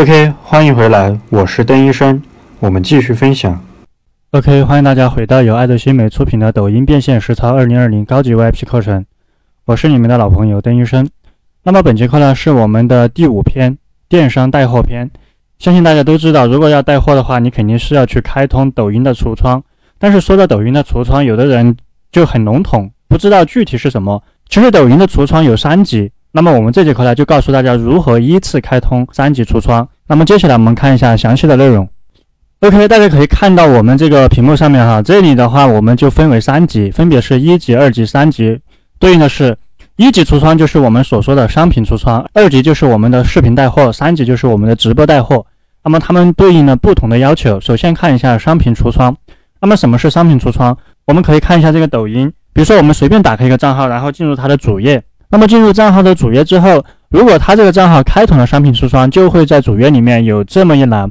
OK，欢迎回来，我是邓医生，我们继续分享。OK，欢迎大家回到由爱德新媒出品的抖音变现实操二零二零高级 VIP 课程，我是你们的老朋友邓医生。那么本节课呢是我们的第五篇电商带货篇。相信大家都知道，如果要带货的话，你肯定是要去开通抖音的橱窗。但是说到抖音的橱窗，有的人就很笼统，不知道具体是什么。其实抖音的橱窗有三级。那么我们这节课呢，就告诉大家如何依次开通三级橱窗。那么接下来我们看一下详细的内容。OK，大家可以看到我们这个屏幕上面哈，这里的话我们就分为三级，分别是一级、二级、三级，对应的是一级橱窗就是我们所说的商品橱窗，二级就是我们的视频带货，三级就是我们的直播带货。那么它们对应了不同的要求。首先看一下商品橱窗。那么什么是商品橱窗？我们可以看一下这个抖音，比如说我们随便打开一个账号，然后进入它的主页。那么进入账号的主页之后，如果他这个账号开通了商品橱窗，就会在主页里面有这么一栏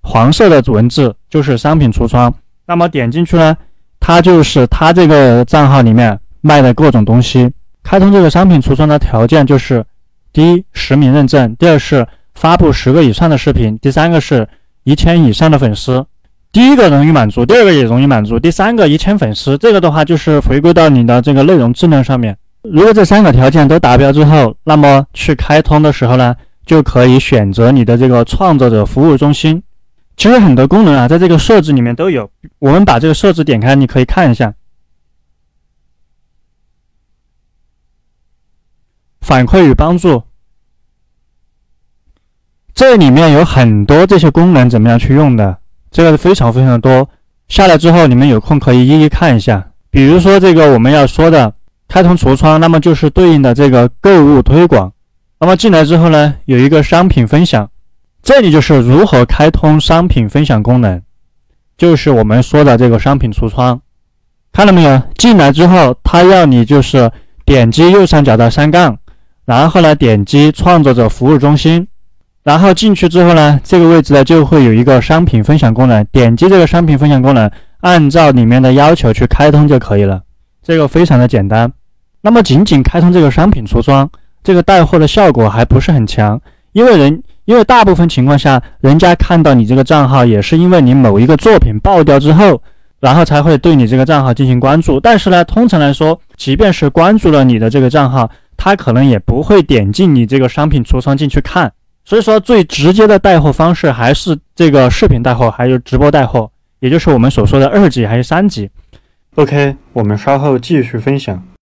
黄色的文字，就是商品橱窗。那么点进去呢，它就是他这个账号里面卖的各种东西。开通这个商品橱窗的条件就是：第一，实名认证；第二是发布十个以上的视频；第三个是一千以上的粉丝。第一个容易满足，第二个也容易满足，第三个一千粉丝，这个的话就是回归到你的这个内容质量上面。如果这三个条件都达标之后，那么去开通的时候呢，就可以选择你的这个创作者服务中心。其实很多功能啊，在这个设置里面都有。我们把这个设置点开，你可以看一下。反馈与帮助，这里面有很多这些功能，怎么样去用的？这个是非常非常多。下来之后，你们有空可以一一看一下。比如说这个我们要说的。开通橱窗，那么就是对应的这个购物推广。那么进来之后呢，有一个商品分享，这里就是如何开通商品分享功能，就是我们说的这个商品橱窗。看到没有？进来之后，它要你就是点击右上角的三杠，然后呢点击创作者服务中心，然后进去之后呢，这个位置呢就会有一个商品分享功能，点击这个商品分享功能，按照里面的要求去开通就可以了。这个非常的简单。那么仅仅开通这个商品橱窗，这个带货的效果还不是很强，因为人，因为大部分情况下，人家看到你这个账号也是因为你某一个作品爆掉之后，然后才会对你这个账号进行关注。但是呢，通常来说，即便是关注了你的这个账号，他可能也不会点进你这个商品橱窗进去看。所以说，最直接的带货方式还是这个视频带货，还有直播带货，也就是我们所说的二级还是三级。OK，我们稍后继续分享。